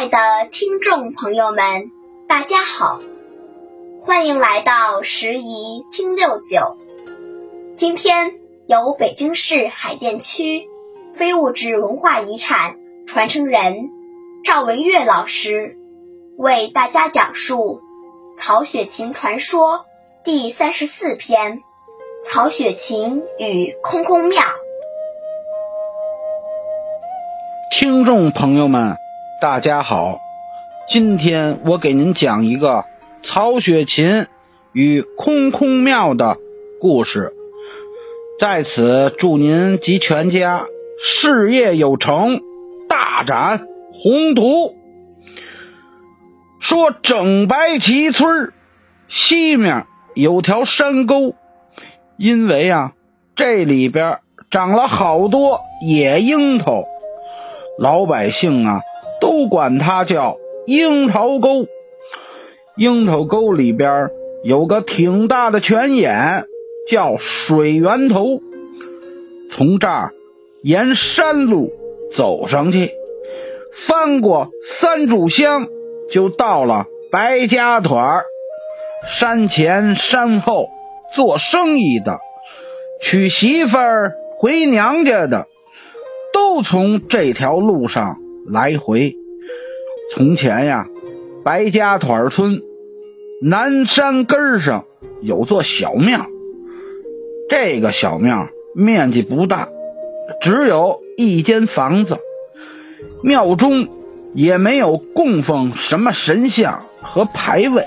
爱的听众朋友们，大家好，欢迎来到十宜听六九。今天由北京市海淀区非物质文化遗产传承人赵文月老师为大家讲述《曹雪芹传说》第三十四篇《曹雪芹与空空庙》。听众朋友们。大家好，今天我给您讲一个曹雪芹与空空庙的故事。在此祝您及全家事业有成，大展宏图。说整白旗村西面有条山沟，因为啊这里边长了好多野樱桃，老百姓啊。都管它叫樱桃沟。樱桃沟里边有个挺大的泉眼，叫水源头。从这儿沿山路走上去，翻过三炷香，就到了白家屯儿。山前山后做生意的、娶媳妇儿回娘家的，都从这条路上。来回，从前呀，白家屯村南山根上有座小庙。这个小庙面积不大，只有一间房子。庙中也没有供奉什么神像和牌位，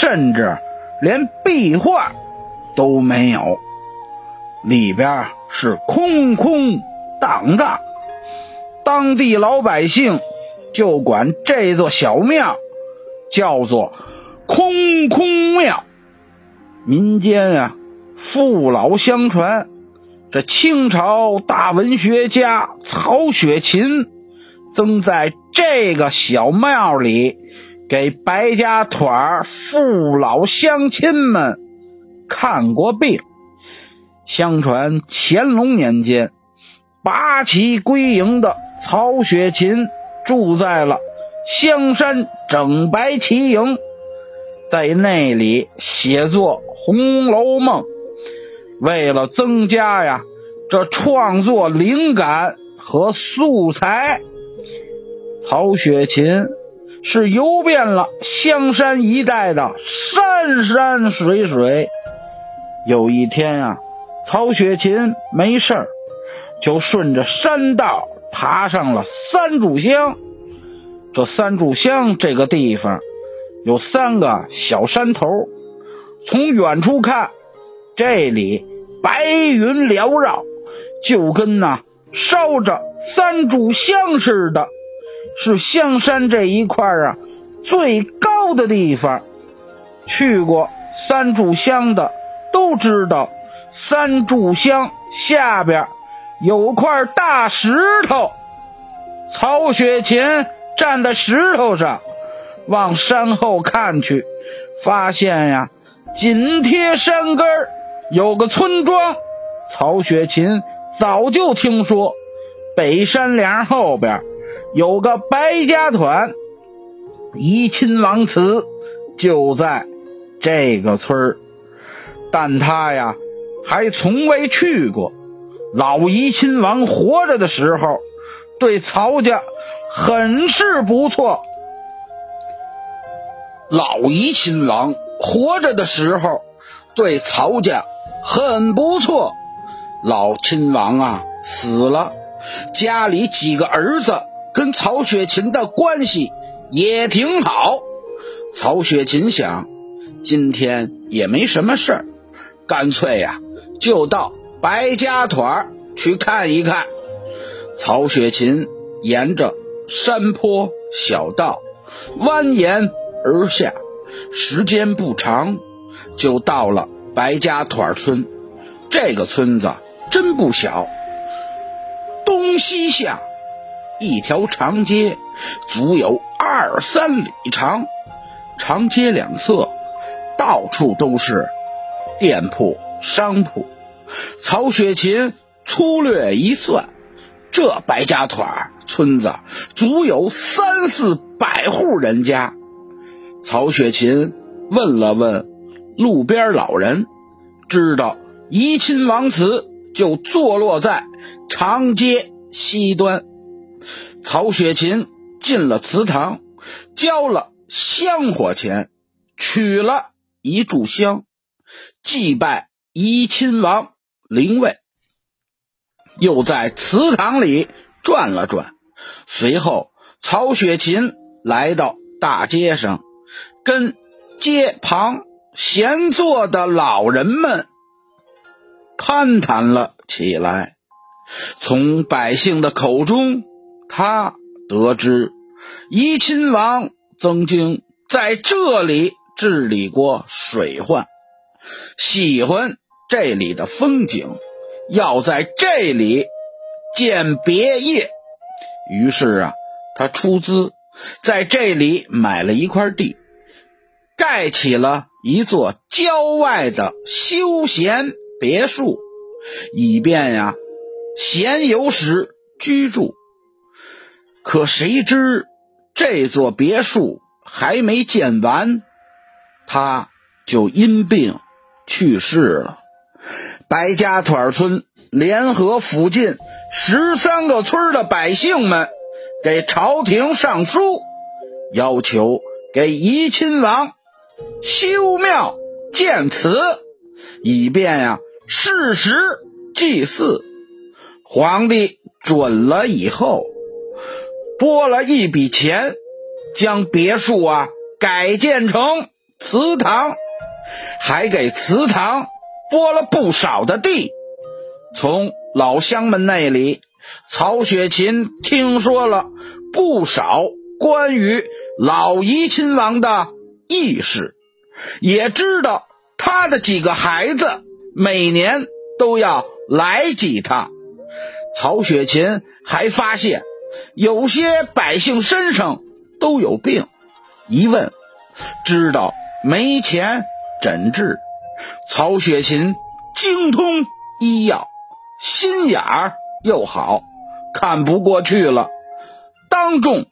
甚至连壁画都没有，里边是空空荡荡。当地老百姓就管这座小庙叫做空空庙。民间啊，父老相传，这清朝大文学家曹雪芹曾在这个小庙里给白家屯父老乡亲们看过病。相传乾隆年间，八旗归营的。曹雪芹住在了香山整白旗营，在那里写作《红楼梦》。为了增加呀这创作灵感和素材，曹雪芹是游遍了香山一带的山山水水。有一天啊，曹雪芹没事儿，就顺着山道。爬上了三炷香，这三炷香这个地方有三个小山头，从远处看，这里白云缭绕，就跟那烧着三炷香似的，是香山这一块啊最高的地方。去过三炷香的都知道，三炷香下边。有块大石头，曹雪芹站在石头上，往山后看去，发现呀，紧贴山根有个村庄。曹雪芹早就听说，北山梁后边有个白家团，怡亲王祠就在这个村儿，但他呀，还从未去过。老怡亲王活着的时候，对曹家很是不错。老怡亲王活着的时候，对曹家很不错。老亲王啊死了，家里几个儿子跟曹雪芹的关系也挺好。曹雪芹想，今天也没什么事儿，干脆呀，就到。白家团去看一看。曹雪芹沿着山坡小道蜿蜒而下，时间不长，就到了白家团村。这个村子真不小，东西向一条长街，足有二三里长。长街两侧到处都是店铺、商铺。曹雪芹粗略一算，这白家团村子足有三四百户人家。曹雪芹问了问路边老人，知道怡亲王祠就坐落在长街西端。曹雪芹进了祠堂，交了香火钱，取了一炷香，祭拜怡亲王灵位，又在祠堂里转了转。随后，曹雪芹来到大街上。跟街旁闲坐的老人们攀谈了起来。从百姓的口中，他得知怡亲王曾经在这里治理过水患，喜欢这里的风景，要在这里建别业。于是啊，他出资在这里买了一块地。盖起了一座郊外的休闲别墅，以便呀闲游时居住。可谁知这座别墅还没建完，他就因病去世了。白家屯村联合附近十三个村的百姓们，给朝廷上书，要求给怡亲王。修庙建祠，以便呀适时祭祀。皇帝准了以后，拨了一笔钱，将别墅啊改建成祠堂，还给祠堂拨了不少的地。从老乡们那里，曹雪芹听说了不少关于老怡亲王的轶事。也知道他的几个孩子每年都要来几趟。曹雪芹还发现有些百姓身上都有病，一问知道没钱诊治。曹雪芹精通医药，心眼儿又好，看不过去了，当众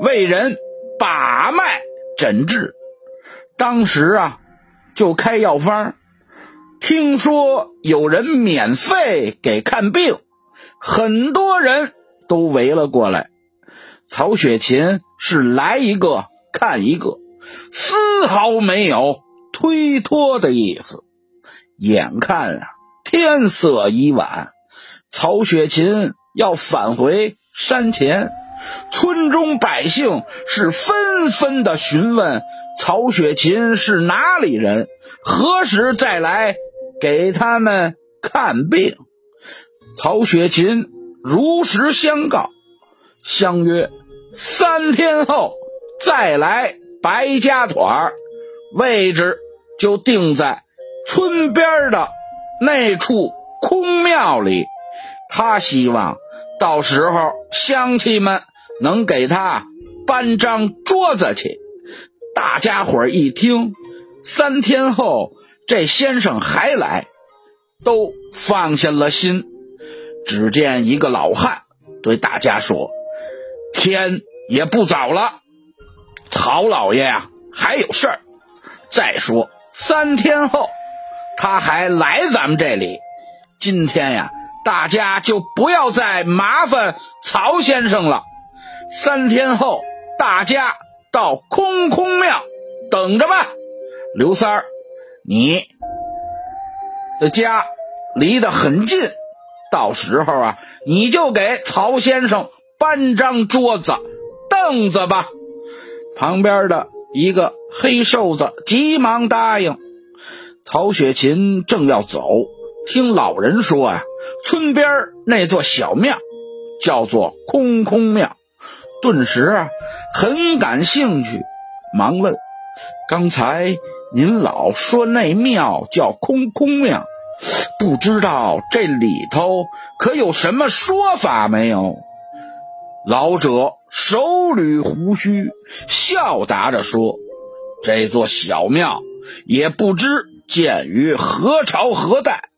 为人把脉诊治。当时啊，就开药方，听说有人免费给看病，很多人都围了过来。曹雪芹是来一个看一个，丝毫没有推脱的意思。眼看啊，天色已晚，曹雪芹要返回山前。村中百姓是纷纷的询问曹雪芹是哪里人，何时再来给他们看病。曹雪芹如实相告，相约三天后再来白家屯位置就定在村边的那处空庙里。他希望到时候乡亲们。能给他搬张桌子去，大家伙一听，三天后这先生还来，都放下了心。只见一个老汉对大家说：“天也不早了，曹老爷呀还有事儿。再说三天后他还来咱们这里，今天呀，大家就不要再麻烦曹先生了。”三天后，大家到空空庙等着吧。刘三儿，你的家离得很近，到时候啊，你就给曹先生搬张桌子、凳子吧。旁边的一个黑瘦子急忙答应。曹雪芹正要走，听老人说呀，村边那座小庙叫做空空庙。顿时啊，很感兴趣，忙问：“刚才您老说那庙叫空空庙，不知道这里头可有什么说法没有？”老者手捋胡须，笑答着说：“这座小庙也不知建于何朝何代，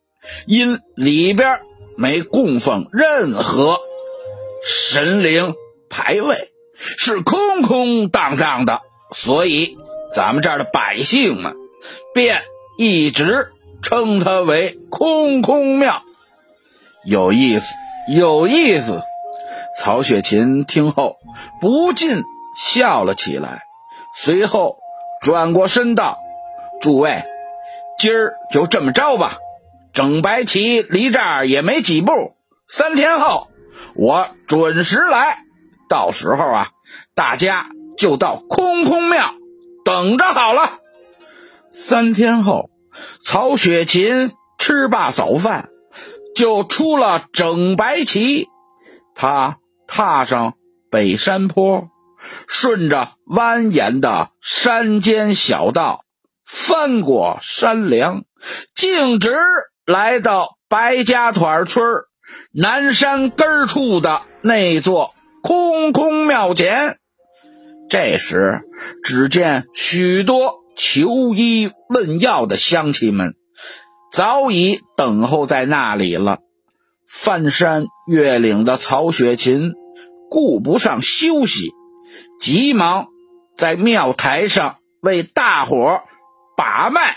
因里边没供奉任何神灵。”牌位是空空荡荡的，所以咱们这儿的百姓们便一直称它为空空庙。有意思，有意思。曹雪芹听后不禁笑了起来，随后转过身道：“诸位，今儿就这么着吧。整白旗离这儿也没几步，三天后我准时来。到时候啊，大家就到空空庙等着好了。”三天后，曹雪芹吃罢早饭，就出了整白旗，他。踏上北山坡，顺着蜿蜒的山间小道，翻过山梁，径直来到白家团村南山根处的那座空空庙前。这时，只见许多求医问药的乡亲们早已等候在那里了。翻山越岭的曹雪芹顾不上休息，急忙在庙台上为大伙把脉、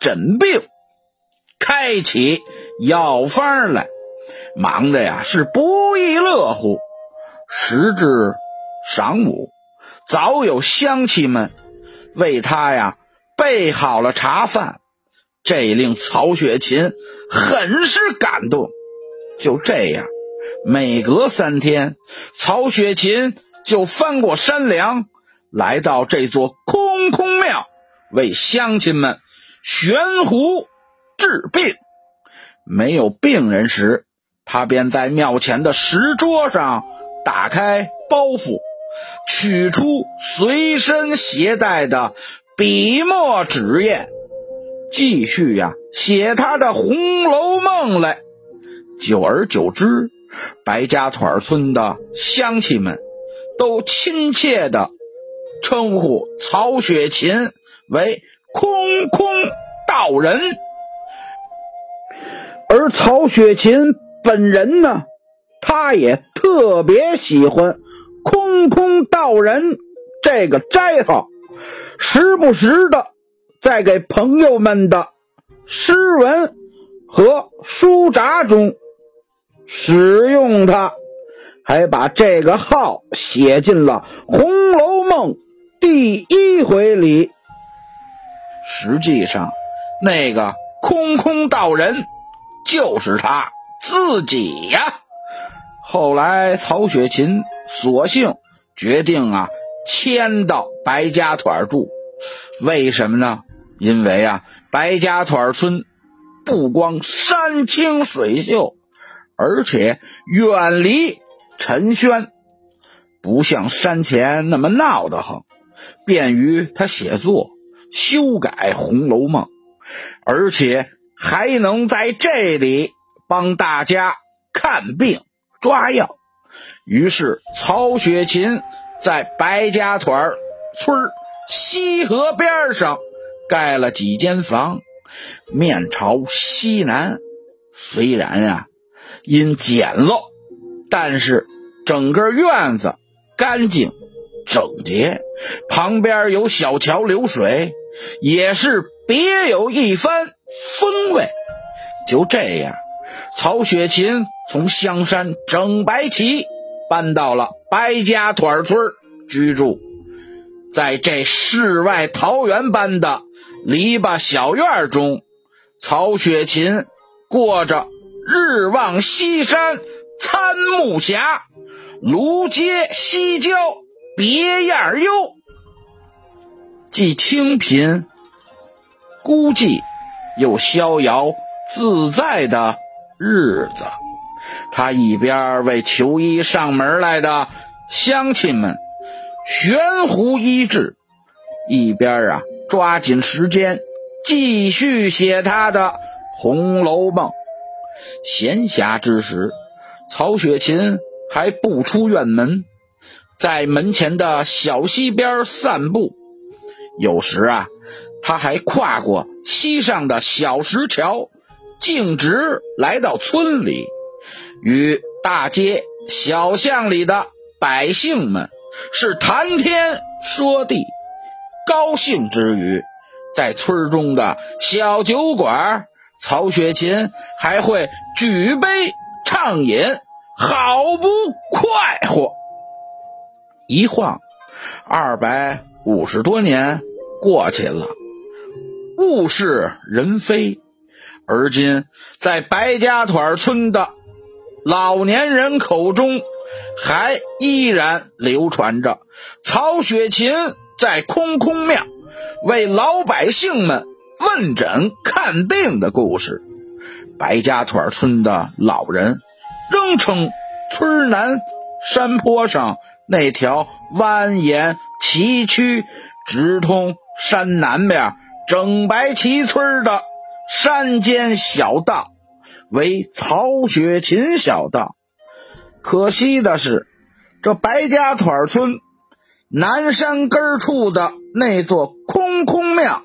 诊病、开起药方来，忙的呀是不亦乐乎。时至晌午，早有乡亲们为他呀备好了茶饭，这令曹雪芹很是感动。就这样，每隔三天，曹雪芹就翻过山梁，来到这座空空庙，为乡亲们悬壶治病。没有病人时，他便在庙前的石桌上打开包袱，取出随身携带的笔墨纸砚，继续呀写他的《红楼梦》来。久而久之，白家屯村的乡亲们都亲切地称呼曹雪芹为“空空道人”。而曹雪芹本人呢，他也特别喜欢“空空道人”这个斋号，时不时的在给朋友们的诗文和书札中。使用它，还把这个号写进了《红楼梦》第一回里。实际上，那个空空道人就是他自己呀。后来，曹雪芹索性决定啊，迁到白家屯住。为什么呢？因为啊，白家屯村不光山清水秀。而且远离陈轩，不像山前那么闹得慌，便于他写作、修改《红楼梦》，而且还能在这里帮大家看病抓药。于是，曹雪芹在白家屯村西河边上盖了几间房，面朝西南。虽然啊。因简陋，但是整个院子干净整洁，旁边有小桥流水，也是别有一番风味。就这样，曹雪芹从香山整白旗搬到了白家屯村居住，在这世外桃源般的篱笆小院中，曹雪芹过着。日望西山参暮霞，芦街西郊别样幽。既清贫孤寂，又逍遥自在的日子。他一边为求医上门来的乡亲们悬壶医治，一边啊抓紧时间继续写他的《红楼梦》。闲暇之时，曹雪芹还不出院门，在门前的小溪边散步。有时啊，他还跨过溪上的小石桥，径直来到村里，与大街小巷里的百姓们是谈天说地，高兴之余，在村中的小酒馆，曹雪芹还会举杯畅饮，好不快活。一晃，二百五十多年过去了，物是人非。而今，在白家屯村的老年人口中，还依然流传着曹雪芹在空空庙为老百姓们问诊看病的故事。白家屯村的老人仍称村南山坡上那条蜿蜒崎岖、直通山南边整白旗村的。山间小道为曹雪芹小道，可惜的是，这白家屯村南山根处的那座空空庙，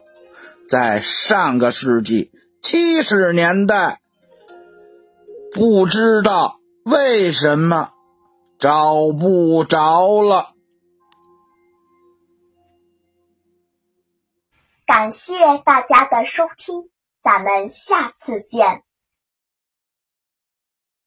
在上个世纪七十年代，不知道为什么找不着了。感谢大家的收听。咱们下次见。